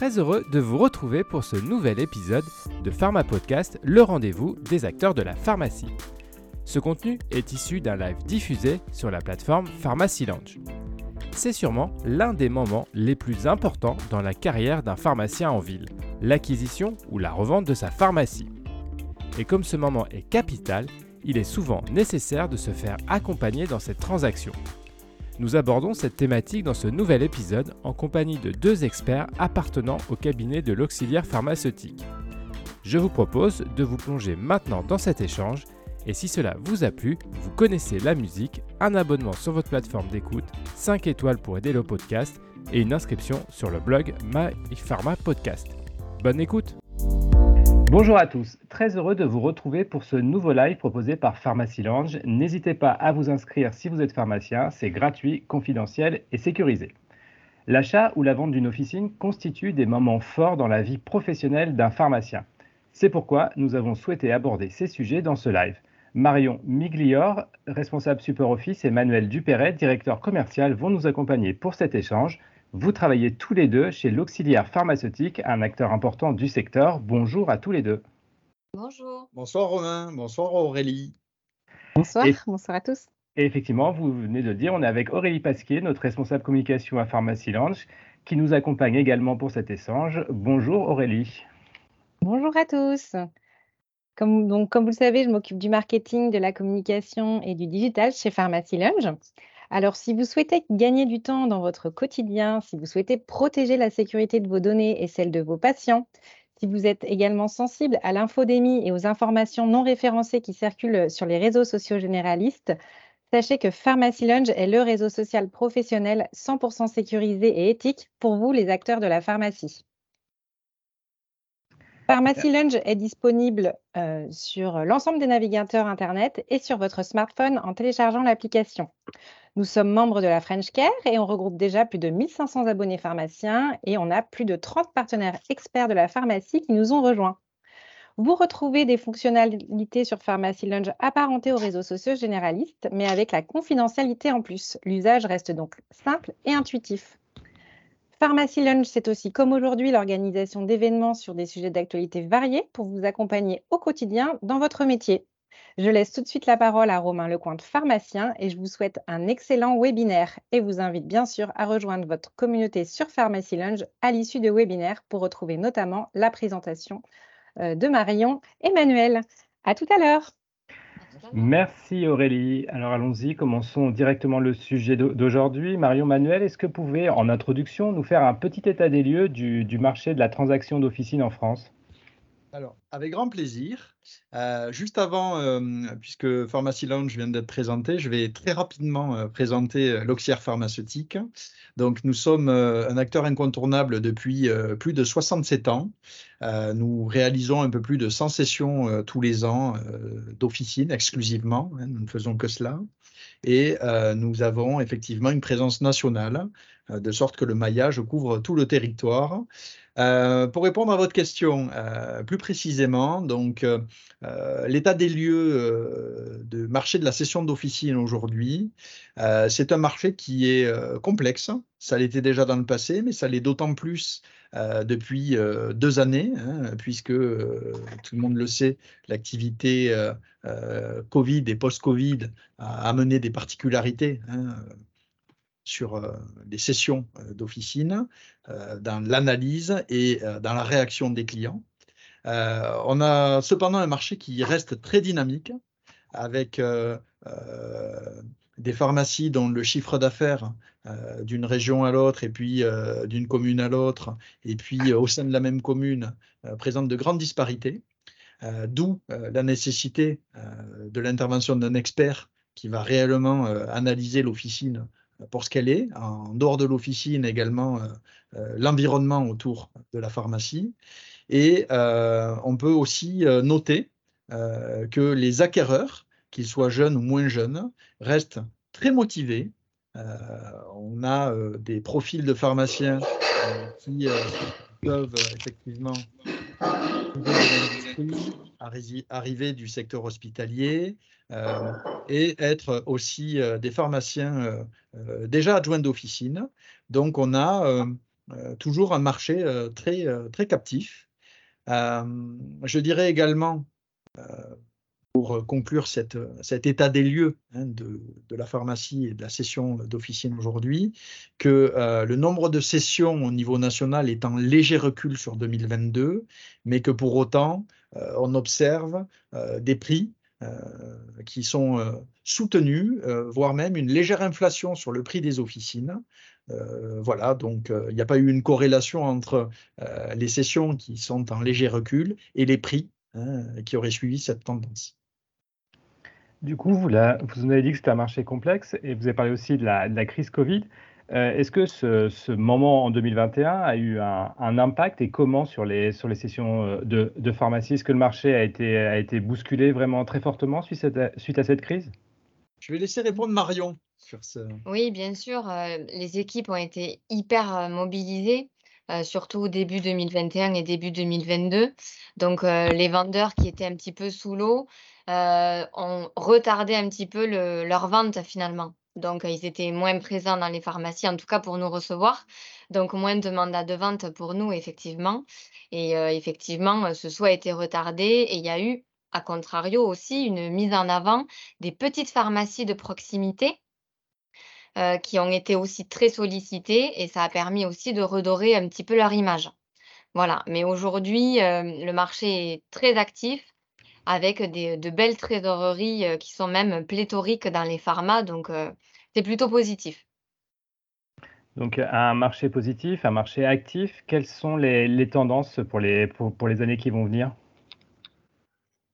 Très heureux de vous retrouver pour ce nouvel épisode de Pharma Podcast, le rendez-vous des acteurs de la pharmacie. Ce contenu est issu d'un live diffusé sur la plateforme Pharmacy Lounge. C'est sûrement l'un des moments les plus importants dans la carrière d'un pharmacien en ville, l'acquisition ou la revente de sa pharmacie. Et comme ce moment est capital, il est souvent nécessaire de se faire accompagner dans cette transaction. Nous abordons cette thématique dans ce nouvel épisode en compagnie de deux experts appartenant au cabinet de l'auxiliaire pharmaceutique. Je vous propose de vous plonger maintenant dans cet échange et si cela vous a plu, vous connaissez la musique, un abonnement sur votre plateforme d'écoute, 5 étoiles pour aider le podcast et une inscription sur le blog MyPharma Podcast. Bonne écoute Bonjour à tous, très heureux de vous retrouver pour ce nouveau live proposé par Pharmacy Lounge. N'hésitez pas à vous inscrire si vous êtes pharmacien, c'est gratuit, confidentiel et sécurisé. L'achat ou la vente d'une officine constitue des moments forts dans la vie professionnelle d'un pharmacien. C'est pourquoi nous avons souhaité aborder ces sujets dans ce live. Marion Miglior, responsable Super Office, et Manuel Dupéret, directeur commercial, vont nous accompagner pour cet échange. Vous travaillez tous les deux chez l'auxiliaire pharmaceutique, un acteur important du secteur. Bonjour à tous les deux. Bonjour. Bonsoir Romain, bonsoir Aurélie. Bonsoir, bonsoir à tous. Et effectivement, vous venez de le dire, on est avec Aurélie Pasquier, notre responsable communication à Pharmacy Lounge, qui nous accompagne également pour cet échange. Bonjour Aurélie. Bonjour à tous. Comme, donc, comme vous le savez, je m'occupe du marketing, de la communication et du digital chez Pharmacy Lounge. Alors, si vous souhaitez gagner du temps dans votre quotidien, si vous souhaitez protéger la sécurité de vos données et celle de vos patients, si vous êtes également sensible à l'infodémie et aux informations non référencées qui circulent sur les réseaux sociaux généralistes, sachez que Pharmacy Lounge est le réseau social professionnel 100% sécurisé et éthique pour vous, les acteurs de la pharmacie. Pharmacy Lounge est disponible euh, sur l'ensemble des navigateurs Internet et sur votre smartphone en téléchargeant l'application. Nous sommes membres de la French Care et on regroupe déjà plus de 1500 abonnés pharmaciens et on a plus de 30 partenaires experts de la pharmacie qui nous ont rejoints. Vous retrouvez des fonctionnalités sur Pharmacy Lounge apparentées aux réseaux sociaux généralistes, mais avec la confidentialité en plus. L'usage reste donc simple et intuitif. Pharmacy Lunch, c'est aussi comme aujourd'hui l'organisation d'événements sur des sujets d'actualité variés pour vous accompagner au quotidien dans votre métier. Je laisse tout de suite la parole à Romain Lecointe, pharmacien, et je vous souhaite un excellent webinaire et vous invite bien sûr à rejoindre votre communauté sur Pharmacy Lunch à l'issue de webinaire pour retrouver notamment la présentation euh, de Marion et Manuel. À tout à l'heure. Merci Aurélie. Alors allons-y, commençons directement le sujet d'aujourd'hui. Marion Manuel, est-ce que vous pouvez, en introduction, nous faire un petit état des lieux du, du marché de la transaction d'officine en France? Alors, avec grand plaisir. Euh, juste avant, euh, puisque Pharmacy Lounge vient d'être présenté, je vais très rapidement euh, présenter l'Auxière pharmaceutique. Donc, nous sommes un acteur incontournable depuis plus de 67 ans. nous réalisons un peu plus de 100 sessions tous les ans d'officine exclusivement. Hein, nous ne faisons que cela. Et nous avons effectivement une présence nationale, de sorte que le maillage couvre tout le territoire. Euh, pour répondre à votre question euh, plus précisément, donc euh, l'état des lieux de marché de la cession d'officine aujourd'hui, c'est un marché qui est complexe. Ça l'était déjà dans le passé, mais ça l'est d'autant plus depuis deux années, hein, puisque tout le monde le sait, l'activité Covid et post-Covid a amené des particularités. Hein, sur euh, les sessions euh, d'officine, euh, dans l'analyse et dans la réaction des clients. on a cependant un marché qui reste très dynamique avec des pharmacies dont le chiffre d'affaires d'une région à l'autre et puis d'une commune à l'autre et puis au sein de la même commune présente de grandes disparités, d'où la nécessité de l'intervention d'un expert qui va réellement analyser l'officine pour ce qu'elle est, en dehors de l'officine également euh, euh, l'environnement autour de la pharmacie. Et euh, on peut aussi noter que les acquéreurs, qu'ils soient jeunes ou moins jeunes, restent très motivés. on a des profils de pharmaciens qui peuvent effectivement arriver du secteur hospitalier euh, et être aussi euh, des pharmaciens euh, déjà adjoints d'officine. Donc on a toujours un marché très, très captif. je dirais également, pour conclure cette, cet état des lieux hein, de, de, la pharmacie et de la session d'officine aujourd'hui, que le nombre de sessions au niveau national est en léger recul sur 2022, mais que pour autant, on observe des prix qui sont euh, soutenus, euh, voire même une légère inflation sur le prix des officines. voilà, donc il n'y a pas eu une corrélation entre les sessions qui sont en léger recul et les prix hein, qui auraient suivi cette tendance. Du coup, vous, vous avez dit que c'était un marché complexe et vous avez parlé aussi la, de la crise Covid. Euh, est-ce que ce, moment en 2021 a eu un, impact et comment sur les, sur les sessions euh, de, de pharmacie? Est-ce que le marché a été, a été bousculé vraiment très fortement suite à, suite à cette crise? Je vais laisser répondre Marion sur ce. Oui, bien sûr. Euh, les équipes ont été hyper mobilisées. surtout au début 2021 et début 2022. Donc, les vendeurs qui étaient un petit peu sous l'eau ont retardé un petit peu leur vente finalement. Donc, ils étaient moins présents dans les pharmacies, en tout cas pour nous recevoir. Donc, moins de mandats de vente pour nous, effectivement. Et effectivement, ce soit a été retardé et il y a eu, à contrario aussi, une mise en avant des petites pharmacies de proximité qui ont été aussi très sollicitées et ça a permis aussi de redorer un petit peu leur image. Voilà, mais aujourd'hui, le marché est très actif avec de belles trésoreries qui sont même pléthoriques dans les pharmas. Donc, c'est plutôt positif. Donc, un marché positif, un marché actif. Quelles sont les, tendances pour les, pour, les années qui vont venir?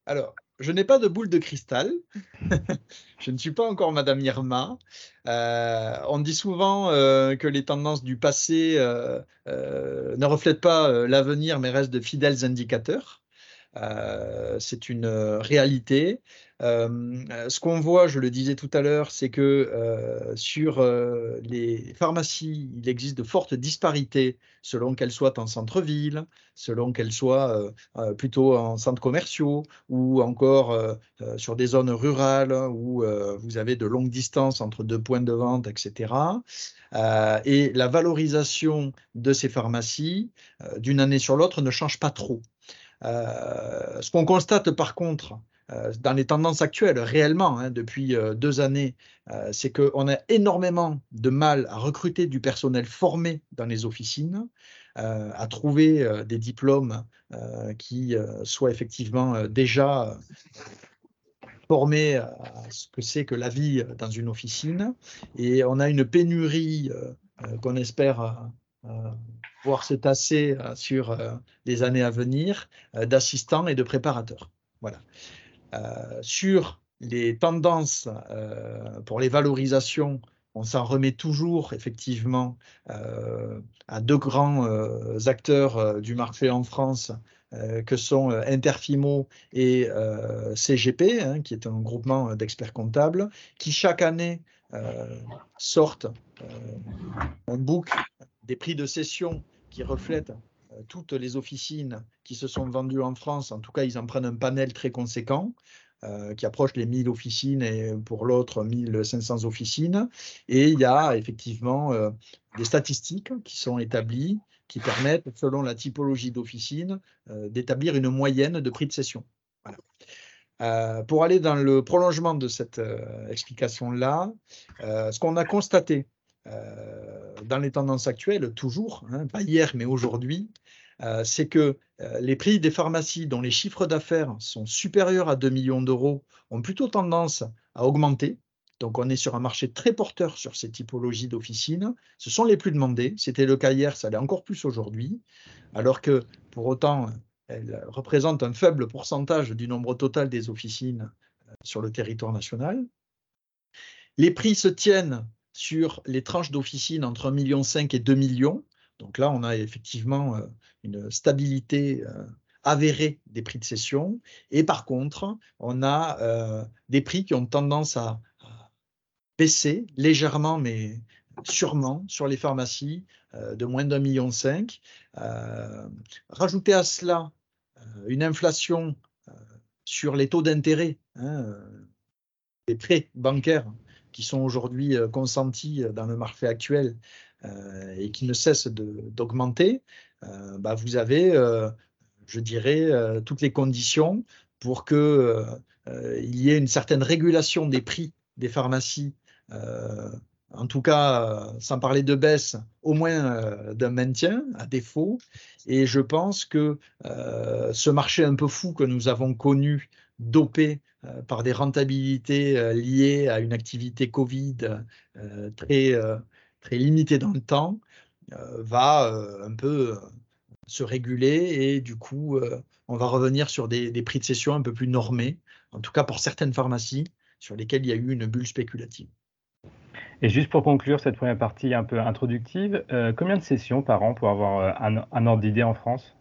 Alors, je n'ai pas de boule de cristal. je ne suis pas encore Madame Irma. Euh, on dit souvent euh, que les tendances du passé euh, ne reflètent pas l'avenir, mais restent de fidèles indicateurs. Euh, c'est une euh, réalité. Euh, ce qu'on voit, je le disais tout à l'heure, c'est que sur les pharmacies, il existe de fortes disparités selon qu'elles soient en centre-ville, selon qu'elles soient plutôt en centres commerciaux ou encore sur des zones rurales où vous avez de longues distances entre deux points de vente, etc. et la valorisation de ces pharmacies d'une année sur l'autre ne change pas trop. Euh, ce qu'on constate par contre euh, dans les tendances actuelles, réellement, hein, depuis euh, deux années, c'est qu'on a énormément de mal à recruter du personnel formé dans les officines, à trouver des diplômes qui soient effectivement déjà formés à ce que c'est que la vie dans une officine. Et on a une pénurie qu'on espère voir se tasser euh, sur euh, les années à venir euh, d'assistants et de préparateurs. Voilà. Sur les tendances pour les valorisations, on s'en remet toujours effectivement à deux grands acteurs du marché en France que sont Interfimo et CGP, hein, qui est un groupement d'experts comptables, qui chaque année sortent un book des prix de cession qui reflètent euh, toutes les officines qui se sont vendues en France. En tout cas, ils en prennent un panel très conséquent. Euh, qui approche les 1000 officines et pour l'autre 1500 officines. Et il y a effectivement euh, des statistiques qui sont établies qui permettent, selon la typologie d'officine, d'établir une moyenne de prix de cession. pour aller dans le prolongement de cette explication-là, ce qu'on a constaté euh, dans les tendances actuelles, toujours, hein, pas hier mais aujourd'hui, euh, c'est que euh, les prix des pharmacies dont les chiffres d'affaires sont supérieurs à 2 millions d'euros ont plutôt tendance à augmenter. Donc on est sur un marché très porteur sur ces typologies d'officines. Ce sont les plus demandés. C'était le cas hier, ça l'est encore plus aujourd'hui. Alors que pour autant, elles représentent un faible pourcentage du nombre total des officines sur le territoire national. Les prix se tiennent sur les tranches d'officine entre 1,5 million et 2 millions. Donc là, on a effectivement euh, une stabilité euh, avérée des prix de cession. Et par contre, on a euh, des prix qui ont tendance à, baisser légèrement, mais sûrement sur les pharmacies de moins d'un million cinq. rajouter à cela une inflation sur les taux d'intérêt, hein, les prêts bancaires qui sont aujourd'hui euh, consentis euh, dans le marché actuel et qui ne cesse d'augmenter, bah, vous avez, je dirais, toutes les conditions pour qu'il y ait une certaine régulation des prix des pharmacies en tout cas, sans parler de baisse, au moins d'un maintien, à défaut. Et je pense que ce marché un peu fou que nous avons connu, dopé par des rentabilités liées à une activité Covid très, très limitée dans le temps, va un peu se réguler et du coup, on va revenir sur des, prix de cession un peu plus normés, en tout cas pour certaines pharmacies sur lesquelles il y a eu une bulle spéculative. Et juste pour conclure cette première partie un peu introductive, euh, combien de sessions par an pour avoir euh, un, ordre d'idée en France?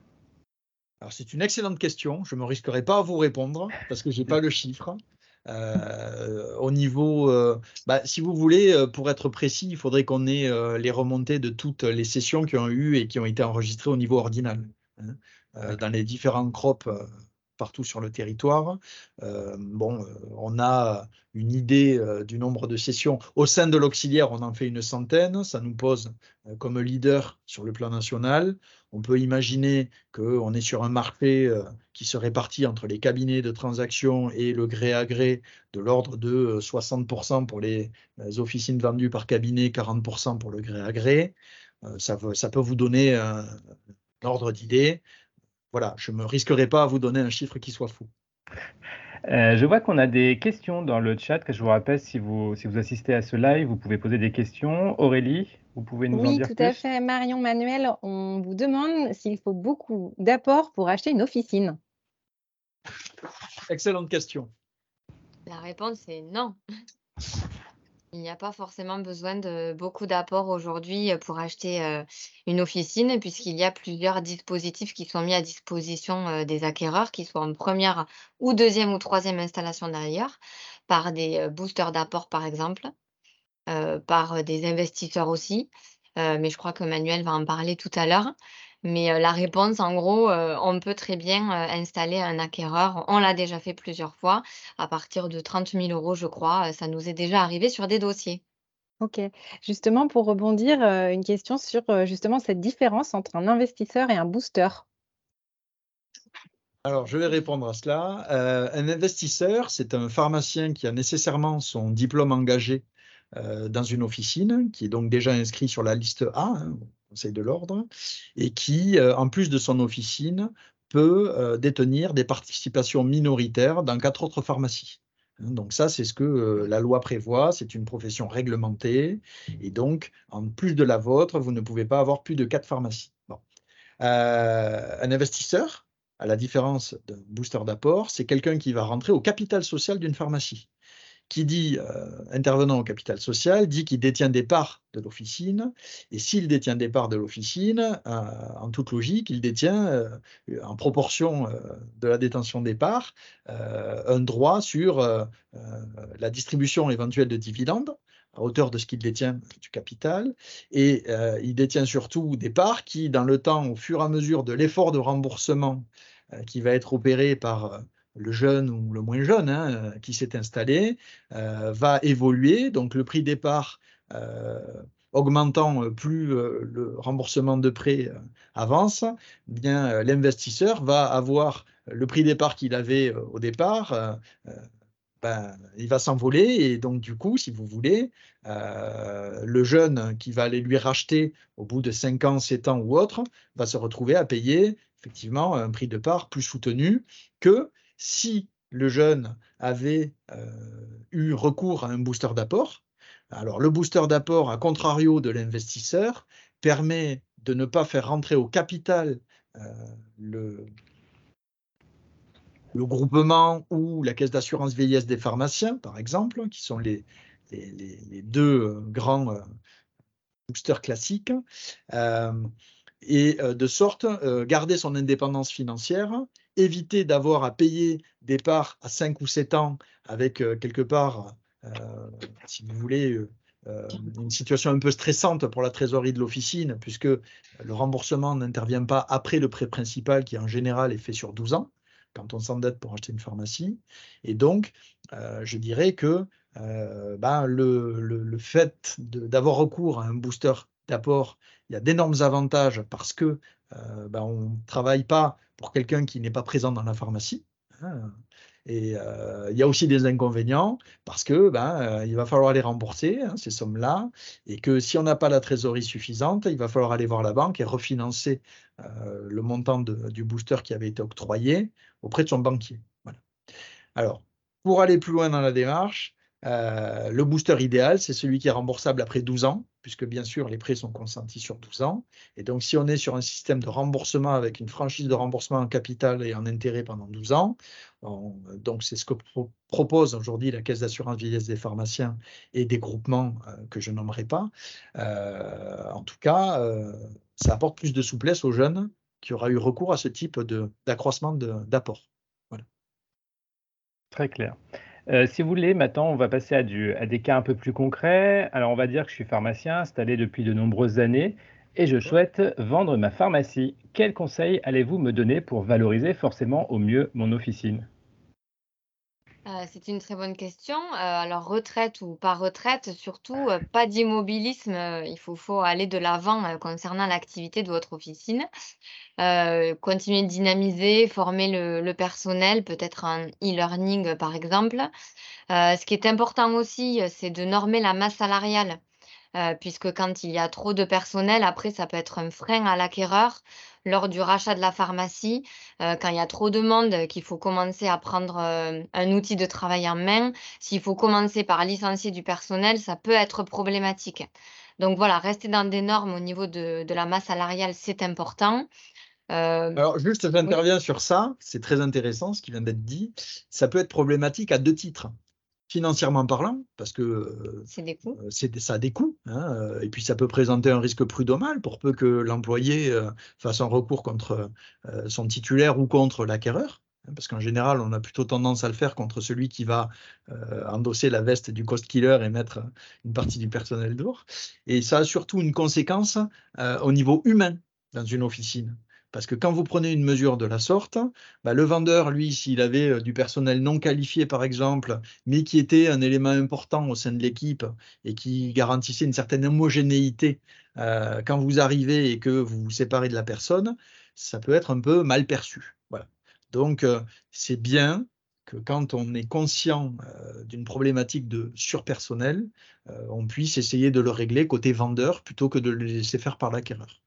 Alors c'est une excellente question. Je ne me risquerai pas à vous répondre parce que je n'ai pas le chiffre. Euh, au niveau, bah, si vous voulez, pour être précis, il faudrait qu'on ait les remontées de toutes les sessions qui ont eu et qui ont été enregistrées au niveau ordinal. Hein. dans les différents crops partout sur le territoire. Euh, euh, on a une idée euh, du nombre de sessions. Au sein de l'auxiliaire, on en fait une centaine. Ça nous pose comme leader sur le plan national. On peut imaginer qu'on est sur un marché qui se répartit entre les cabinets de transaction et le gré à gré de l'ordre de 60% pour les officines vendues par cabinet, 40% pour le gré à gré. Ça peut vous donner un ordre d'idée voilà, je ne me risquerai pas à vous donner un chiffre qui soit fou. Euh, je vois qu'on a des questions dans le chat. Que je vous rappelle, si vous, si vous assistez à ce live, vous pouvez poser des questions. Aurélie, vous pouvez nous en dire plus Oui, tout à fait. Marion Manuel, on vous demande s'il faut beaucoup d'apports pour acheter une officine. Excellente question. La réponse est non. Il n'y a pas forcément besoin de beaucoup d'apports aujourd'hui euh, pour acheter euh, une officine, puisqu'il y a plusieurs dispositifs qui sont mis à disposition euh, des acquéreurs, qui soient en première ou deuxième ou troisième installation derrière, par des boosters d'apport par exemple, par des investisseurs aussi. mais je crois que Manuel va en parler tout à l'heure. Mais la réponse, en gros, on peut très bien installer un acquéreur. On l'a déjà fait plusieurs fois. À partir de 30 000 euros, je crois, ça nous est déjà arrivé sur des dossiers. OK. Justement, pour rebondir, une question sur justement cette différence entre un investisseur et un booster. Alors, je vais répondre à cela. un investisseur, c'est un pharmacien qui a nécessairement son diplôme engagé dans une officine, qui est donc déjà inscrit sur la liste A, hein, Conseil de l'ordre, et qui, euh, en plus de son officine, peut euh, détenir des participations minoritaires dans quatre autres pharmacies. Hein, donc ça, c'est ce que euh, la loi prévoit, c'est une profession réglementée, et donc, en plus de la vôtre, vous ne pouvez pas avoir plus de quatre pharmacies. un investisseur, à la différence d'un booster d'apport, c'est quelqu'un qui va rentrer au capital social d'une pharmacie qui dit euh, intervenant au capital social dit qu'il détient des parts de l'officine, et s'il détient des parts de l'officine, euh, en toute logique, il détient, euh, en proportion de la détention des parts, un droit sur la distribution éventuelle de dividendes à hauteur de ce qu'il détient du capital, et il détient surtout des parts qui, dans le temps, au fur et à mesure de l'effort de remboursement qui va être opéré par le jeune ou le moins jeune hein, qui s'est installé euh, va évoluer. Donc le prix départ euh, augmentant plus euh, le remboursement de prêt avance, eh bien l'investisseur va avoir le prix départ qu'il avait au départ. Ben, il va s'envoler et donc du coup, si vous voulez, le jeune qui va aller lui racheter au bout de 5 ans, 7 ans ou autre, va se retrouver à payer effectivement un prix de part plus soutenu que si le jeune avait euh, eu recours à un booster d'apport, alors le booster d'apport, à contrario de l'investisseur, permet de ne pas faire rentrer au capital euh, le, groupement ou la caisse d'assurance vieillesse des pharmaciens, par exemple, qui sont les, deux euh, grands boosters classiques, et de sorte garder son indépendance financière éviter d'avoir à payer des parts à 5 ou 7 ans avec euh, quelque part, euh, si vous voulez, euh, une situation un peu stressante pour la trésorerie de l'officine, puisque le remboursement n'intervient pas après le prêt principal qui en général est fait sur 12 ans quand on s'endette pour acheter une pharmacie. Et donc, je dirais que ben, le, le, fait d'avoir recours à un booster d'apport, il y a d'énormes avantages parce que ben, on ne travaille pas pour quelqu'un qui n'est pas présent dans la pharmacie. Hein. Et euh, il y a aussi des inconvénients parce que ben, euh, il va falloir les rembourser, hein, ces sommes-là, et que si on n'a pas la trésorerie suffisante, il va falloir aller voir la banque et refinancer euh, le montant du booster qui avait été octroyé auprès de son banquier. Voilà. Alors, pour aller plus loin dans la démarche, le booster idéal, c'est celui qui est remboursable après 12 ans, puisque bien sûr les prêts sont consentis sur 12 ans. Et donc si on est sur un système de remboursement avec une franchise de remboursement en capital et en intérêt pendant 12 ans, donc c'est ce que propose aujourd'hui la Caisse d'assurance vieillesse des pharmaciens et des groupements euh, que je nommerai pas. Euh, en tout cas, euh, ça apporte plus de souplesse aux jeunes qui aura eu recours à ce type d'accroissement d'apport. Voilà. Très clair. Euh, si vous voulez, maintenant, on va passer à, des cas un peu plus concrets. Alors, on va dire que je suis pharmacien installé depuis de nombreuses années et je souhaite vendre ma pharmacie. Quels conseils allez-vous me donner pour valoriser forcément au mieux mon officine? Euh, c'est une très bonne question. Euh, alors, retraite ou pas retraite, surtout, euh, pas d'immobilisme. il faut, faut aller de l'avant concernant l'activité de votre officine. continuer de dynamiser, former le, personnel, peut-être en e-learning par exemple. ce qui est important aussi, c'est de normer la masse salariale. puisque quand il y a trop de personnel, après, ça peut être un frein à l'acquéreur lors du rachat de la pharmacie, euh, quand il y a trop de monde, qu'il faut commencer à prendre euh, un outil de travail en main, s'il faut commencer par licencier du personnel, ça peut être problématique. Donc voilà, rester dans des normes au niveau de, la masse salariale, c'est important. Euh, Alors juste, j'interviens sur ça, c'est très intéressant ce qui vient d'être dit. Ça peut être problématique à deux titres financièrement parlant, parce que euh, c'est ça a des coûts, hein, euh, et puis ça peut présenter un risque prud'homal pour peu que l'employé euh, fasse un recours contre son titulaire ou contre l'acquéreur, hein, parce qu'en général, on a plutôt tendance à le faire contre celui qui va endosser la veste du cost killer et mettre une partie du personnel dehors. Et ça a surtout une conséquence au niveau humain dans une officine. Parce que quand vous prenez une mesure de la sorte, bah, le vendeur, lui, s'il avait euh, du personnel non qualifié, par exemple, mais qui était un élément important au sein de l'équipe et qui garantissait une certaine homogénéité euh, quand vous arrivez et que vous vous séparez de la personne, ça peut être un peu mal perçu. Voilà. Donc, euh, c'est bien que quand on est conscient d'une problématique de surpersonnel, on puisse essayer de le régler côté vendeur plutôt que de le laisser faire par l'acquéreur.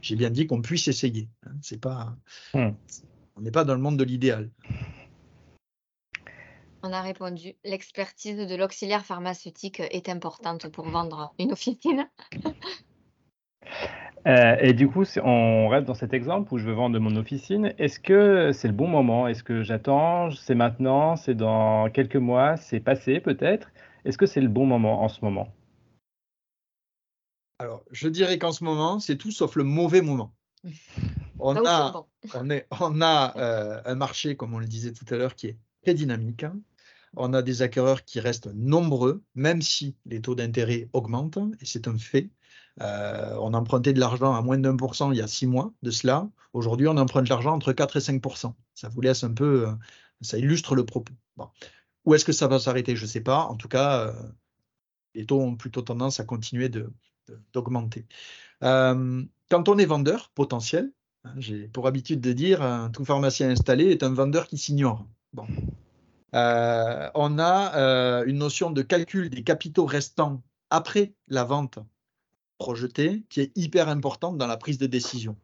J'ai bien dit qu'on puisse essayer. Hein. C'est pas, hmm. On n'est pas dans le monde de l'idéal. On a répondu. L'expertise de l'auxiliaire pharmaceutique est importante pour vendre une officine. Euh, et du coup, on reste dans cet exemple où je veux vendre mon officine. Est-ce que c'est le bon moment? Est-ce que j'attends? C'est maintenant? C'est dans quelques mois? C'est passé peut-être? Est-ce que c'est le bon moment en ce moment? Alors, je dirais qu'en ce moment, c'est tout sauf le mauvais moment. On a, on, a euh, un marché, comme on le disait tout à l'heure, qui est très dynamique. Hein. On a des acquéreurs qui restent nombreux, même si les taux d'intérêt augmentent, et c'est un fait. Euh, on empruntait de l'argent à moins d'un pour cent il y a six mois de cela. Aujourd'hui, on emprunte de l'argent entre 4 et 5% Ça vous laisse un peu, euh, ça illustre le propos. Où est-ce que ça va s'arrêter? Je ne sais pas. En tout cas, les taux ont plutôt tendance à continuer de, d'augmenter. Euh, quand on est vendeur potentiel, hein, j'ai pour habitude de dire tout pharmacien installé est un vendeur qui s'ignore. Bon. Euh, on a euh, une notion de calcul des capitaux restants après la vente projetée qui est hyper importante dans la prise de décision.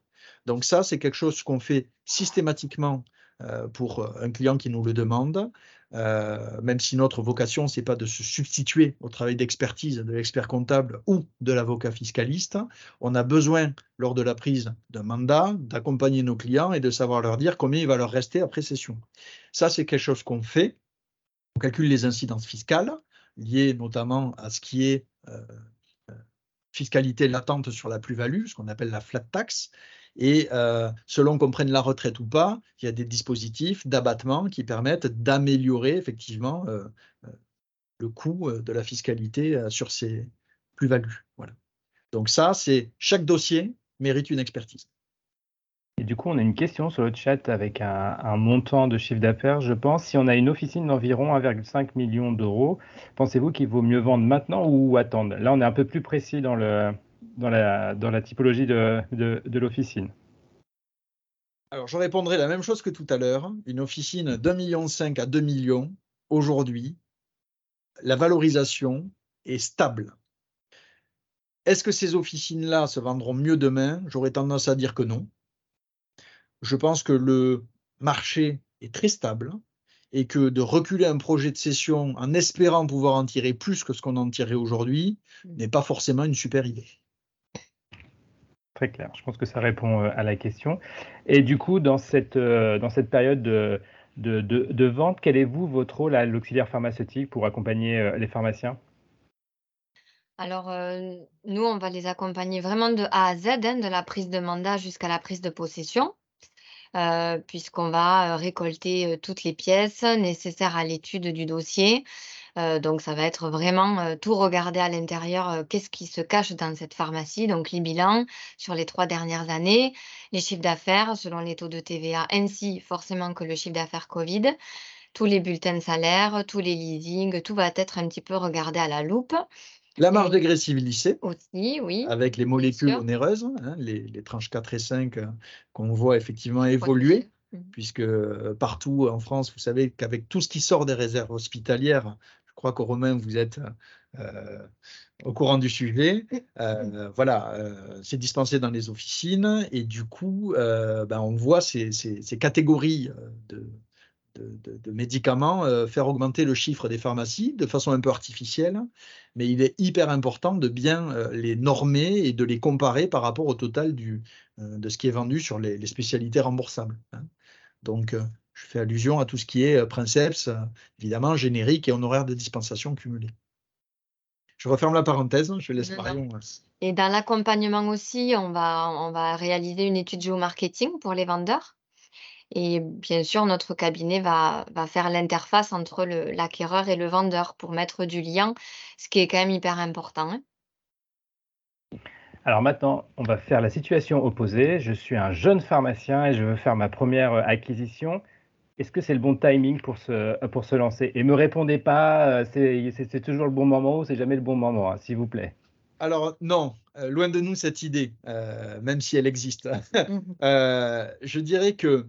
Donc ça, c'est quelque chose qu'on fait systématiquement pour un client qui nous le demande. Euh, même si notre vocation, ce n'est pas de se substituer au travail d'expertise de l'expert comptable ou de l'avocat fiscaliste, on a besoin, lors de la prise d'un mandat, d'accompagner nos clients et de savoir leur dire combien il va leur rester après cession. Ça, c'est quelque chose qu'on fait. On calcule les incidences fiscales, liées notamment à ce qui est euh, euh, fiscalité latente sur la plus-value, ce qu'on appelle la flat tax. Et euh, selon qu'on prenne la retraite ou pas, il y a des dispositifs d'abattement qui permettent d'améliorer effectivement euh, euh, le coût de la fiscalité sur ces plus-values. Voilà. Donc ça, c'est chaque dossier mérite une expertise. Et du coup, on a une question sur le chat avec un, montant de chiffre d'affaires. Je pense, si on a une officine d'environ 1,5 million d'euros, pensez-vous qu'il vaut mieux vendre maintenant ou attendre? Là, on est un peu plus précis dans le, dans la, dans la typologie de, de, l'officine Alors, je répondrai la même chose que tout à l'heure. Une officine d'un million cinq à 2 millions, aujourd'hui, la valorisation est stable. Est-ce que ces officines-là se vendront mieux demain? J'aurais tendance à dire que non. Je pense que le marché est très stable et que de reculer un projet de cession en espérant pouvoir en tirer plus que ce qu'on en tirait aujourd'hui mmh. n'est pas forcément une super idée. Très clair, je pense que ça répond euh, à la question. Et du coup, dans cette, euh, dans cette période de, de, vente, quel est vous votre rôle à l'auxiliaire pharmaceutique pour accompagner euh, les pharmaciens? Alors, nous, on va les accompagner vraiment de A à Z, hein, de la prise de mandat jusqu'à la prise de possession. Puisqu'on va récolter toutes les pièces nécessaires à l'étude du dossier. Donc, ça va être vraiment tout regarder à l'intérieur, qu'est-ce qui se cache dans cette pharmacie, donc les bilans sur les trois dernières années, les chiffres d'affaires selon les taux de TVA, ainsi forcément que le chiffre d'affaires Covid, tous les bulletins de salaire, tous les leasings, tout va être un petit peu regardé à la loupe. La marge dégressive lycée, aussi, oui. avec les molécules onéreuses, hein, les, tranches 4 et 5 euh, qu'on voit effectivement évoluer, mmh. puisque euh, partout en France, vous savez qu'avec tout ce qui sort des réserves hospitalières, je crois qu'au Romain, vous êtes euh, au courant du sujet. Mmh. voilà, c'est dispensé dans les officines et du coup, ben, on voit ces, ces catégories de, de, médicaments, euh, faire augmenter le chiffre des pharmacies de façon un peu artificielle, mais il est hyper important de bien euh, les normer et de les comparer par rapport au total du, euh, de ce qui est vendu sur les, spécialités remboursables. Hein. Donc, je fais allusion à tout ce qui est princeps, évidemment, générique et honoraire de dispensation cumulés. Je referme la parenthèse, je laisse Marion. Et dans l'accompagnement aussi, on va, on va réaliser une étude géomarketing pour les vendeurs et bien sûr, notre cabinet va, faire l'interface entre l'acquéreur et le vendeur pour mettre du lien, ce qui est quand même hyper important. Hein. Alors maintenant, on va faire la situation opposée. Je suis un jeune pharmacien et je veux faire ma première euh, acquisition. Est-ce que c'est le bon timing pour se, euh, pour se lancer? Et me répondez pas, euh, c'est toujours le bon moment ou c'est jamais le bon moment, hein, s'il vous plaît? Alors non, loin de nous cette idée, même si elle existe. Mmh je dirais que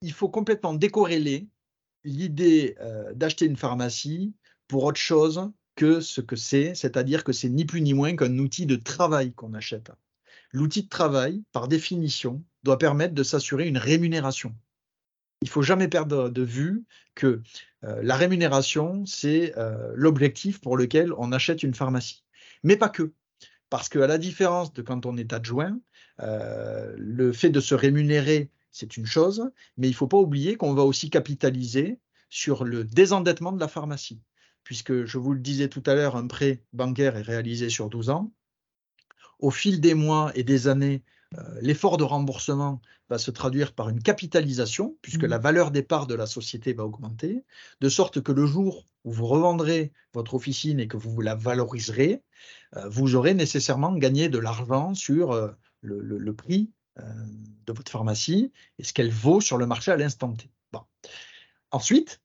il faut complètement décorréler l'idée euh, d'acheter une pharmacie pour autre chose que ce que c'est, c'est-à-dire que c'est ni plus ni moins qu'un outil de travail qu'on achète. L'outil de travail, par définition, doit permettre de s'assurer une rémunération. Il faut jamais perdre de vue que euh, la rémunération, c'est euh, l'objectif pour lequel on achète une pharmacie. Mais pas que. Parce qu'à la différence de quand on est adjoint, le fait de se rémunérer c'est une chose, mais il ne faut pas oublier qu'on va aussi capitaliser sur le désendettement de la pharmacie, puisque je vous le disais tout à l'heure, un prêt bancaire est réalisé sur 12 ans. Au fil des mois et des années, euh, l'effort de remboursement va se traduire par une capitalisation, puisque mmh. la valeur des parts de la société va augmenter, de sorte que le jour où vous revendrez votre officine et que vous la valoriserez, euh, vous aurez nécessairement gagné de l'argent sur euh, le, prix euh, de votre pharmacie et ce qu'elle vaut sur le marché à l'instant T. Bon. Ensuite,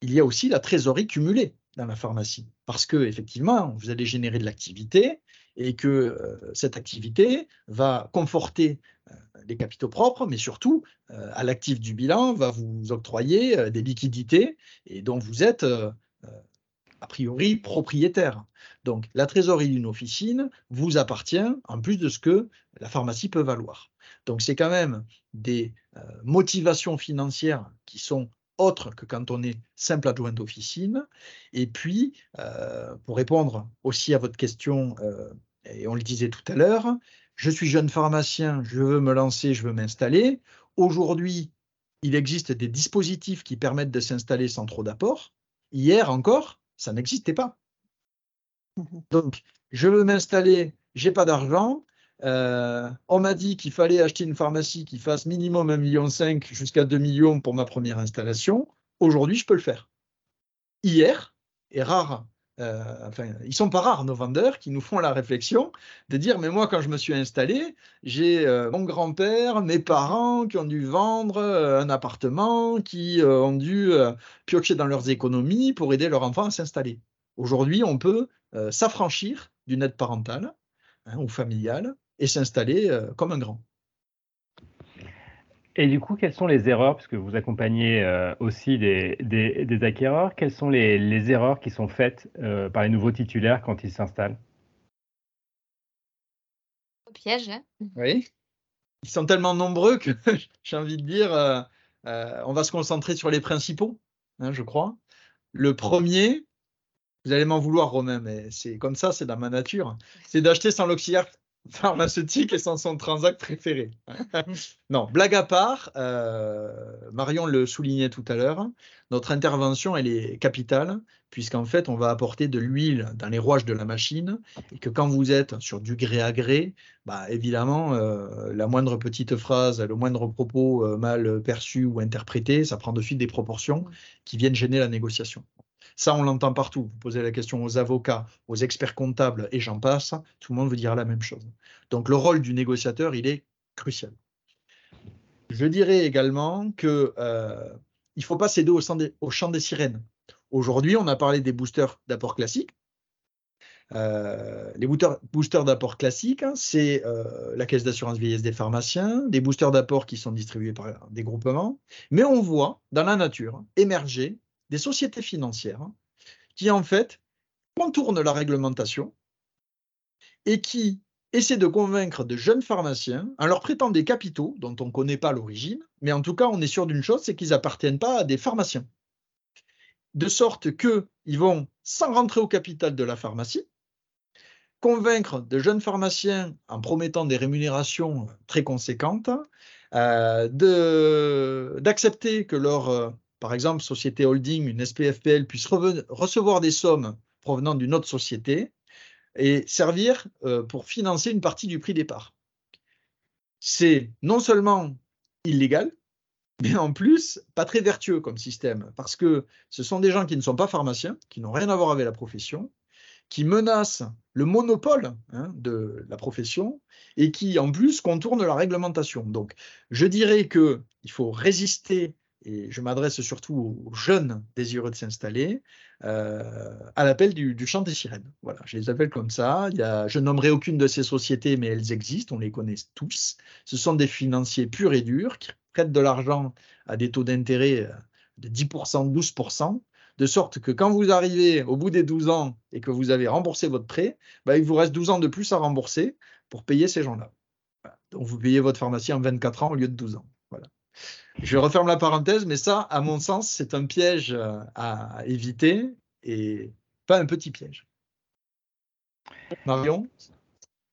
il y a aussi la trésorerie cumulée dans la pharmacie, parce que effectivement, vous allez générer de l'activité et que euh, cette activité va conforter euh, les capitaux propres, mais surtout, à l'actif du bilan, va vous octroyer des liquidités et dont vous êtes a priori propriétaire. Donc la trésorerie d'une officine vous appartient en plus de ce que la pharmacie peut valoir. Donc c'est quand même des euh, motivations financières qui sont autres que quand on est simple adjoint d'officine. Et puis, euh, pour répondre aussi à votre question, euh, et on le disait tout à l'heure, je suis jeune pharmacien, je veux me lancer, je veux m'installer. Aujourd'hui, il existe des dispositifs qui permettent de s'installer sans trop d'apport. Hier encore, ça n'existait pas. Mmh Donc, je veux m'installer, j'ai pas d'argent, euh, on m'a dit qu'il fallait acheter une pharmacie qui fasse minimum 1,5 million jusqu'à 2 millions pour ma première installation. Aujourd'hui, je peux le faire. Hier, et rare, euh, enfin, ils sont pas rares, nos vendeurs, qui nous font la réflexion de dire, mais moi, quand je me suis installé, j'ai euh, mon grand-père, mes parents qui ont dû vendre un appartement, qui ont dû piocher dans leurs économies pour aider leur enfant à s'installer. Aujourd'hui, on peut s'affranchir d'une aide parentale hein, ou familial et s'installer comme un grand. Et du coup, quelles sont les erreurs, puisque vous accompagnez aussi des, acquéreurs, quelles sont les, erreurs qui sont faites par les nouveaux titulaires quand ils s'installent? Piège. Hein oui. Ils sont tellement nombreux que j'ai envie de dire, on va se concentrer sur les principaux, hein, je crois. Le premier, vous allez m'en vouloir, Romain, mais c'est comme ça, c'est dans ma nature. C'est d'acheter sans l'auxiliaire pharmaceutique et sans son transact préféré. non, blague à part, euh, Marion le soulignait tout à l'heure, notre intervention, elle est capitale, puisqu'en fait, on va apporter de l'huile dans les rouages de la machine, et que quand vous êtes sur du gré à gré, bah, évidemment, euh, la moindre petite phrase, le moindre propos euh, mal perçu ou interprété, ça prend de suite des proportions qui viennent gêner la négociation. Ça, on l'entend partout. Vous posez la question aux avocats, aux experts comptables et j'en passe, tout le monde veut dire la même chose. Donc le rôle du négociateur, il est crucial. Je dirais également qu'il euh, ne faut pas céder au, champ des sirènes. Aujourd'hui, on a parlé des boosters d'apport classiques. Euh, les boosters d'apport classiques, hein, c'est euh, la caisse d'assurance vieillesse des pharmaciens, des boosters d'apport qui sont distribués par des groupements, mais on voit dans la nature émerger des sociétés financières qui, en fait, contournent la réglementation et qui essaient de convaincre de jeunes pharmaciens en leur prêtant des capitaux dont on ne connaît pas l'origine, mais en tout cas, on est sûr d'une chose, c'est qu'ils n'appartiennent pas à des pharmaciens. De sorte qu'ils vont, sans rentrer au capital de la pharmacie, convaincre de jeunes pharmaciens en promettant des rémunérations très conséquentes, euh, d'accepter que leur euh, par exemple, société holding, une SPFPL, puisse recevoir des sommes provenant d'une autre société et servir euh, pour financer une partie du prix départ. C'est non seulement illégal, mais en plus pas très vertueux comme système, parce que ce sont des gens qui ne sont pas pharmaciens, qui n'ont rien à voir avec la profession, qui menacent le monopole hein, de la profession et qui en plus contournent la réglementation. Donc je dirais qu'il faut résister et je m'adresse surtout aux jeunes désireux de s'installer, euh, à l'appel du, chant des sirènes. Voilà, je les appelle comme ça. Il y a, je nommerai aucune de ces sociétés, mais elles existent, on les connaît tous. Ce sont des financiers purs et durs qui prêtent de l'argent à des taux d'intérêt euh, de 10%, 12%, de sorte que quand vous arrivez au bout des 12 ans et que vous avez remboursé votre prêt, bah, il vous reste 12 ans de plus à rembourser pour payer ces gens-là. Donc vous payez votre pharmacie en 24 ans au lieu de 12 ans. Je referme la parenthèse, mais ça, à mon sens, c'est un piège euh, à éviter et pas un petit piège. Marion?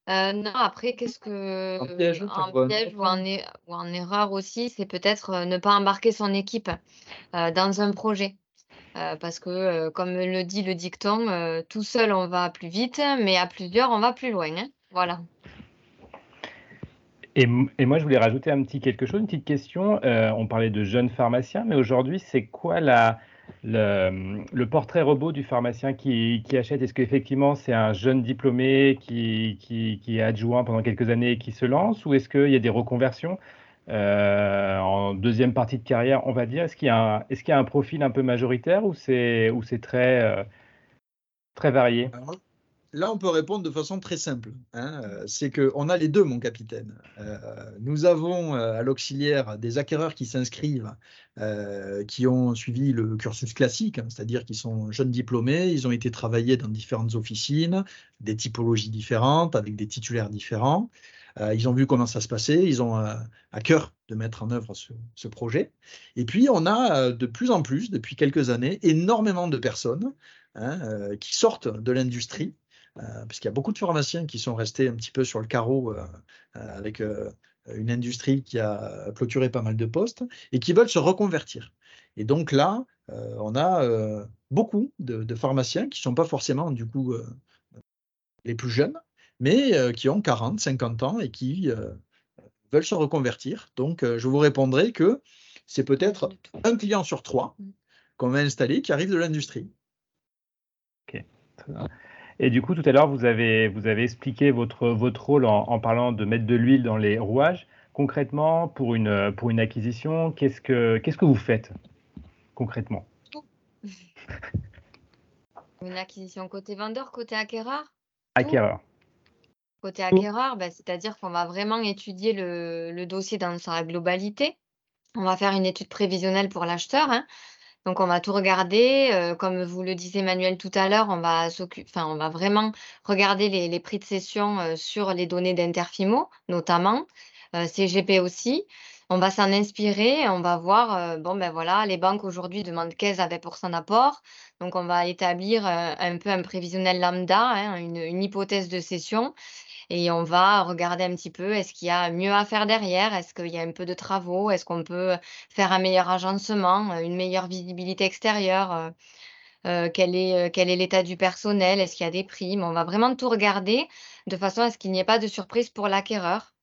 Euh, non, après, qu'est-ce que. Un piège, ou, en, erreur aussi, c'est peut-être euh, ne pas embarquer son équipe dans un projet. parce que, comme le dit le dicton, tout seul on va plus vite, mais à plusieurs on va plus loin. Hein. voilà. Et, moi, je voulais rajouter un petit quelque chose, une petite question. Euh, on parlait de jeunes pharmaciens, mais aujourd'hui, c'est quoi le, portrait robot du pharmacien qui, achète? Est-ce qu'effectivement, c'est un jeune diplômé qui, est adjoint pendant quelques années et qui se lance? Ou est-ce qu'il y a des reconversions euh, en deuxième partie de carrière, on va dire? Est-ce qu'il y, a un, profil un peu majoritaire ou c'est, euh, très varié? Là, on peut répondre de façon très simple. Hein, euh, c'est qu'on a les deux, mon capitaine. Euh, nous avons euh, à l'auxiliaire des acquéreurs qui s'inscrivent, qui ont suivi le cursus classique, hein, c'est-à-dire qui sont jeunes diplômés, ils ont été travaillés dans différentes officines, des typologies différentes, avec des titulaires différents. ils ont vu comment ça se passait, ils ont à cœur de mettre en œuvre ce, projet. Et puis, on a de plus en plus, depuis quelques années, énormément de personnes hein, qui sortent de l'industrie euh, parce qu'il y a beaucoup de pharmaciens qui sont restés un petit peu sur le carreau euh, euh, avec une industrie qui a clôturé pas mal de postes et qui veulent se reconvertir. Et donc là, on a beaucoup de, pharmaciens qui ne sont pas forcément du coup les plus jeunes, mais qui ont 40, 50 ans et qui veulent se reconvertir. Donc je vous répondrai que c'est peut-être un client sur trois mmh. qu'on va installer qui arrive de l'industrie. Ok, très bien. Et du coup, tout à l'heure, vous avez, vous avez expliqué votre, votre rôle en, parlant de mettre de l'huile dans les rouages. Concrètement, pour une, pour une acquisition, qu'est-ce que, qu'est-ce que vous faites concrètement? Une acquisition côté vendeur, côté acquéreur? Acquéreur. Côté acquéreur, bah, c'est-à-dire qu'on va vraiment étudier le, dossier dans sa globalité. On va faire une étude prévisionnelle pour l'acheteur. Hein. Donc, on va tout regarder. Euh, comme vous le disait Manuel tout à l'heure, on va vraiment regarder les, prix de cession euh, sur les données d'Interfimo, notamment, euh, CGP aussi. On va s'en inspirer, on va voir, bon ben voilà, les banques aujourd'hui demandent 15 à 20% d'apport. Donc, on va établir un peu un prévisionnel lambda, hein, une hypothèse de cession et on va regarder un petit peu, est-ce qu'il y a mieux à faire derrière? Est-ce qu'il y a un peu de travaux? Est-ce qu'on peut faire un meilleur agencement, une meilleure visibilité extérieure? quel est, quel est l'état du personnel? Est-ce qu'il y a des primes? On va vraiment tout regarder de façon à ce qu'il n'y ait pas de surprise pour l'acquéreur.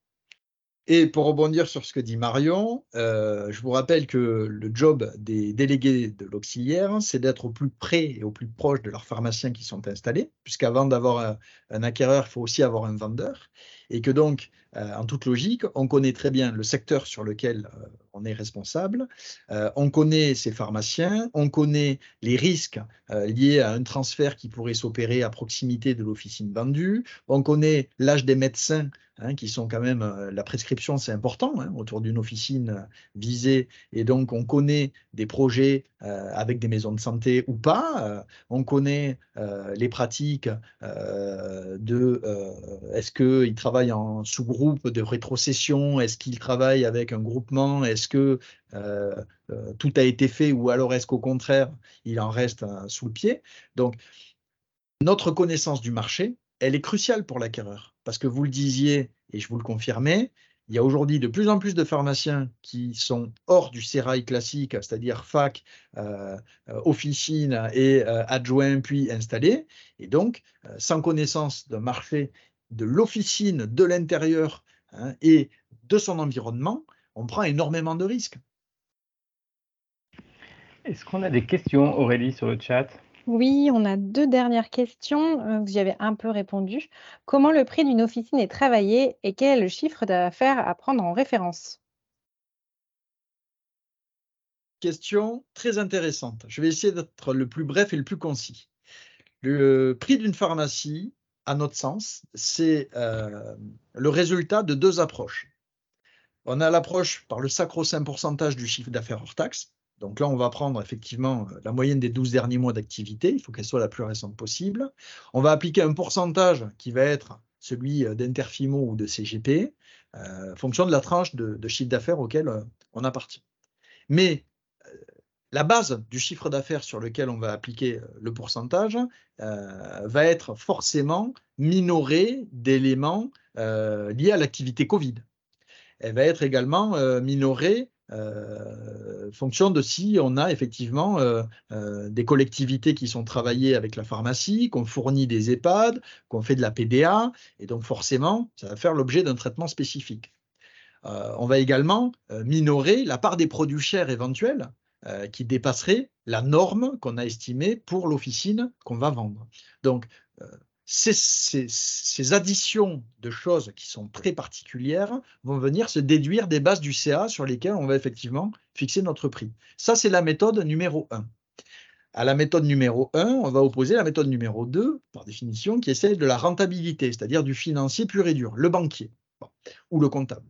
Et pour rebondir sur ce que dit Marion, euh, je vous rappelle que le job des délégués de l'auxiliaire, c'est d'être au plus près et au plus proche de leurs pharmaciens qui sont installés, puisqu'avant d'avoir un, acquéreur, il faut aussi avoir un vendeur, et que donc, euh, en toute logique, on connaît très bien le secteur sur lequel euh, on est responsable, on connaît ses pharmaciens, on connaît les risques liés à un transfert qui pourrait s'opérer à proximité de l'officine vendue, on connaît l'âge des médecins Hein, qui sont quand même, euh, la prescription c'est important hein, autour d'une officine euh, visée. Et donc on connaît des projets euh, avec des maisons de santé ou pas, on connaît les pratiques de est-ce qu'ils travaillent en sous-groupe de rétrocession, est-ce qu'ils travaillent avec un groupement, est-ce que tout a été fait ou alors est-ce qu'au contraire il en reste sous le pied? Donc notre connaissance du marché, elle est cruciale pour l'acquéreur. Parce que vous le disiez, et je vous le confirmais, il y a aujourd'hui de plus en plus de pharmaciens qui sont hors du sérail classique, c'est-à-dire fac, euh, euh, officine et euh, adjoint, puis installé. Et donc, sans connaissance d'un marché de l'officine, de l'intérieur hein, et de son environnement, on prend énormément de risques. Est-ce qu'on a des questions, Aurélie, sur le chat? Oui, on a deux dernières questions. Euh, vous y avez un peu répondu. Comment le prix d'une officine est travaillé et quel chiffre d'affaires à prendre en référence? Question très intéressante. Je vais essayer d'être le plus bref et le plus concis. Le prix d'une pharmacie, à notre sens, c'est euh, le résultat de deux approches. On a l'approche par le sacro-saint pourcentage du chiffre d'affaires hors taxe, donc là, on va prendre effectivement euh, la moyenne des 12 derniers mois d'activité. Il faut qu'elle soit la plus récente possible. On va appliquer un pourcentage qui va être celui euh, d'Interfimo ou de CGP, euh, fonction de la tranche de, chiffre d'affaires auquel on appartient. Mais la base du chiffre d'affaires sur lequel on va appliquer le pourcentage va être forcément minorée d'éléments liés à l'activité Covid. Elle va être également minorée euh, fonction de si on a effectivement euh, euh, des collectivités qui sont travaillées avec la pharmacie, qu'on fournit des EHPAD, qu'on fait de la PDA, et donc forcément, ça va faire l'objet d'un traitement spécifique. on va également minorer la part des produits chers éventuels qui dépasseraient la norme qu'on a estimée pour l'officine qu'on va vendre. Donc, ces, additions de choses qui sont très particulières vont venir se déduire des bases du CA sur lesquelles on va effectivement fixer notre prix. Ça, c'est la méthode numéro 1. À la méthode numéro 1, on va opposer la méthode numéro 2, par définition, qui est celle de la rentabilité, c'est-à-dire du financier pur et dur, le banquier ou le comptable.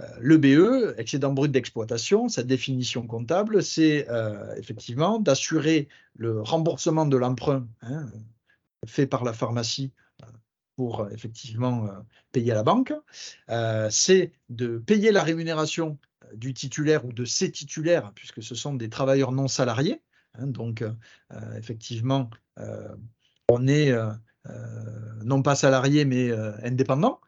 Euh, le BE, excédent brut d'exploitation, sa définition comptable, c'est euh, effectivement d'assurer le remboursement de l'emprunt hein, fait par la pharmacie euh, pour euh, effectivement euh, payer à la banque, c'est de payer la rémunération du titulaire ou de ses titulaires, puisque ce sont des travailleurs non salariés. Hein, donc, effectivement, on est non pas salarié, mais indépendant,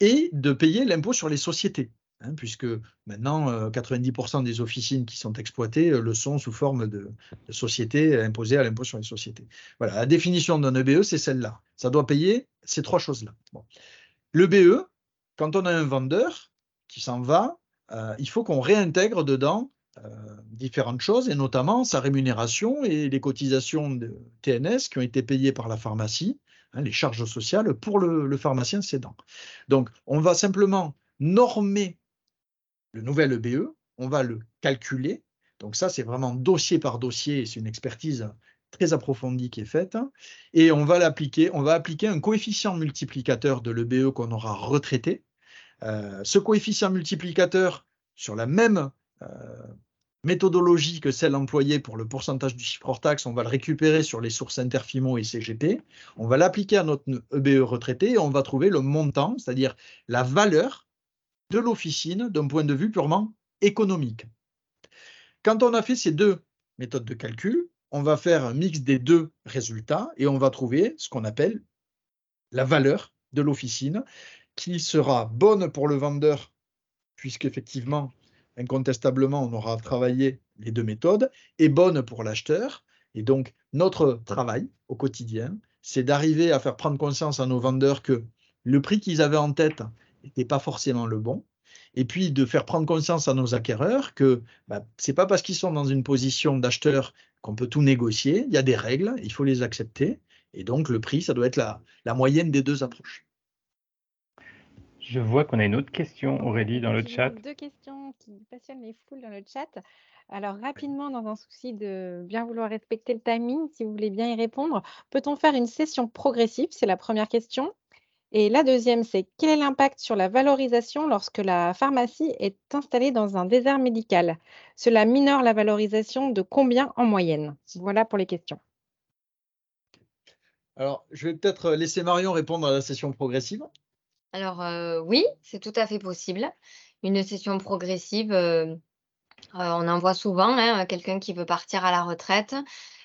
et de payer l'impôt sur les sociétés. Hein, puisque maintenant 90% euh, des officines qui sont exploitées euh, le sont sous forme de, sociétés imposées à l'impôt sur les sociétés. Voilà, la définition d'un EBE, c'est celle-là. Ça doit payer ces trois choses-là. Le BE, quand on a un vendeur qui s'en va, euh, il faut qu'on réintègre dedans différentes choses, et notamment sa rémunération et les cotisations de TNS qui ont été payées par la pharmacie, hein, les charges sociales pour le, le pharmacien cédant. Donc, on va simplement normer le nouvel EBE, on va le calculer. Donc ça, c'est vraiment dossier par dossier, c'est une expertise très approfondie qui est faite, et on va l'appliquer, on va appliquer un coefficient multiplicateur de l'EBE qu'on aura retraité. Euh, ce coefficient multiplicateur, sur la même euh, méthodologie que celle employée pour le pourcentage du chiffre hors taxe, on va le récupérer sur les sources Interfimo et CGP, on va l'appliquer à notre EBE retraité et on va trouver le montant, c'est-à-dire la valeur de l'officine d'un point de vue purement économique. Quand on a fait ces deux méthodes de calcul, on va faire un mix des deux résultats et on va trouver ce qu'on appelle la valeur de l'officine qui sera bonne pour le vendeur puisqu'effectivement, incontestablement, on aura travaillé les deux méthodes, et bonne pour l'acheteur. Et donc, notre travail au quotidien, c'est d'arriver à faire prendre conscience à nos vendeurs que le prix qu'ils avaient en tête n'était pas forcément le bon, et puis de faire prendre conscience à nos acquéreurs que bah, ce n'est pas parce qu'ils sont dans une position d'acheteur qu'on peut tout négocier, il y a des règles, il faut les accepter, et donc le prix, ça doit être la, la moyenne des deux approches. Je vois qu'on a une autre question, Aurélie, dans le chat. Deux questions qui passionnent les foules dans le chat. Alors, rapidement, dans un souci de bien vouloir respecter le timing, si vous voulez bien y répondre, peut-on faire une session progressive? C'est la première question. Et la deuxième, c'est quel est l'impact sur la valorisation lorsque la pharmacie est installée dans un désert médical? Cela minore la valorisation de combien en moyenne? Voilà pour les questions. Alors, je vais peut-être laisser Marion répondre à la session progressive. Alors oui, c'est tout à fait possible. Une session progressive, on en voit souvent, hein, quelqu'un qui veut partir à la retraite,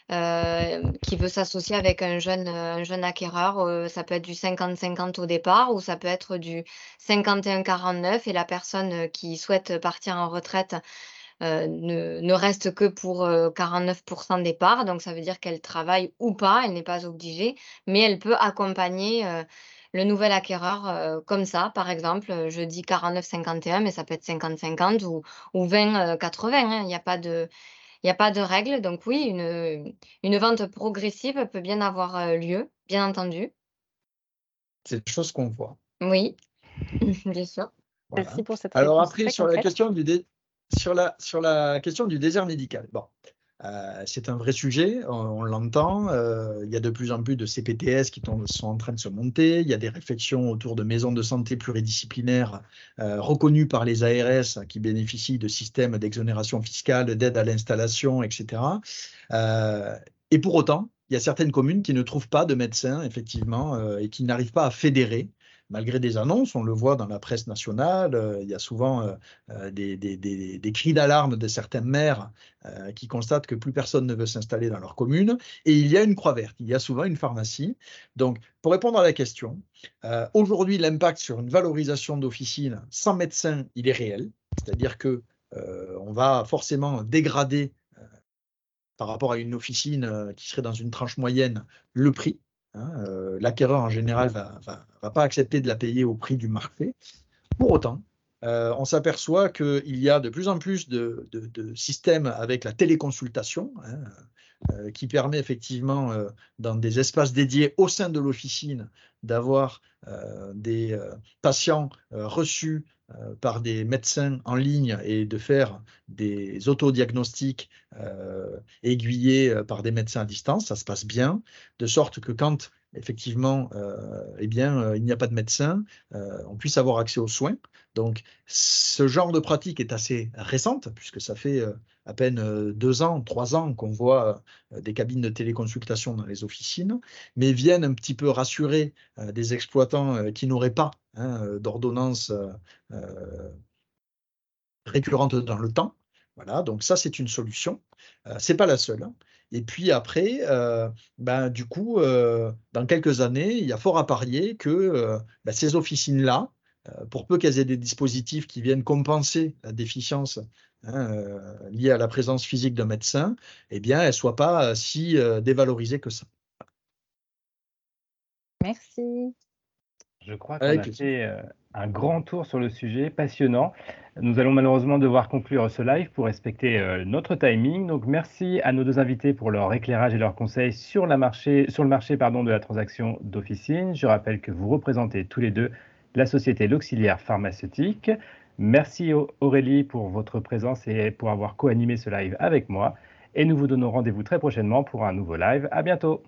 qui veut s'associer avec un jeune, un jeune acquéreur, ça peut être du 50-50 au départ ou ça peut être du 51-49 et la personne qui souhaite partir en retraite ne, reste que pour 49% des parts. Donc ça veut dire qu'elle travaille ou pas, elle n'est pas obligée, mais elle peut accompagner le nouvel acquéreur euh, comme ça, par exemple, euh, je dis 49-51, mais ça peut être 50-50 ou, 20-80. Hein. Il n'y a pas de... Il a pas de règle, donc oui, une, une vente progressive peut bien avoir euh, lieu, bien entendu. C'est des choses qu'on voit. Oui, bien sûr. Merci pour cette Alors après, sur la, question du sur, la, sur la question du désert médical, bon, euh, c'est un vrai sujet, on, l'entend. Euh, il y a de plus en plus de CPTS qui sont en train de se monter. Il y a des réflexions autour de maisons de santé pluridisciplinaires euh, reconnues par les ARS qui bénéficient de systèmes d'exonération fiscale, d'aide à l'installation, etc. et pour autant, il y a certaines communes qui ne trouvent pas de médecins, effectivement, et qui n'arrivent pas à fédérer malgré des annonces, on le voit dans la presse nationale, euh, il y a souvent euh, euh, des, cris d'alarme de certains maires qui constatent que plus personne ne veut s'installer dans leur commune. Et il y a une croix verte, il y a souvent une pharmacie. Donc, pour répondre à la question, aujourd'hui, l'impact sur une valorisation d'officine sans médecin, il est réel. C'est-à-dire que on va forcément dégrader par rapport à une officine qui serait dans une tranche moyenne le prix. Hein, euh, l'acquéreur en général ne va, pas accepter de la payer au prix du marché. Pour autant, euh, on s'aperçoit qu'il y a de plus en plus de, systèmes avec la téléconsultation, hein, euh, qui permet effectivement, dans des espaces dédiés au sein de l'officine, d'avoir des patients reçus euh, par des médecins en ligne et de faire des autodiagnostics euh, aiguillés euh, par des médecins à distance, ça se passe bien, de sorte que quand effectivement, euh, eh bien, il n'y a pas de médecin, on puisse avoir accès aux soins. Donc, ce genre de pratique est assez récente, puisque ça fait à peine deux ans, trois ans qu'on voit des cabines de téléconsultation dans les officines, mais viennent un petit peu rassurer des exploitants qui n'auraient pas hein, d'ordonnance récurrente dans le temps. Voilà, donc ça c'est une solution. Euh, c'est pas la seule. Hein. Et puis après, ben, du coup, dans quelques années, il y a fort à parier que ben, ces officines-là, pour peu qu'elles aient des dispositifs qui viennent compenser la déficience hein, liée à la présence physique d'un médecin, eh bien, elles ne soient pas si dévalorisées que ça. Merci. Je crois qu'on a fait euh, un grand tour sur le sujet, passionnant. Nous allons malheureusement devoir conclure ce live pour respecter euh, notre timing. Donc merci à nos deux invités pour leur éclairage et leurs conseils sur, la marché, sur le marché pardon, de la transaction d'officine. Je rappelle que vous représentez tous les deux la société L'Auxiliaire Pharmaceutique. Merci Aurélie pour votre présence et pour avoir co-animé ce live avec moi. Et nous vous donnons rendez-vous très prochainement pour un nouveau live. À bientôt.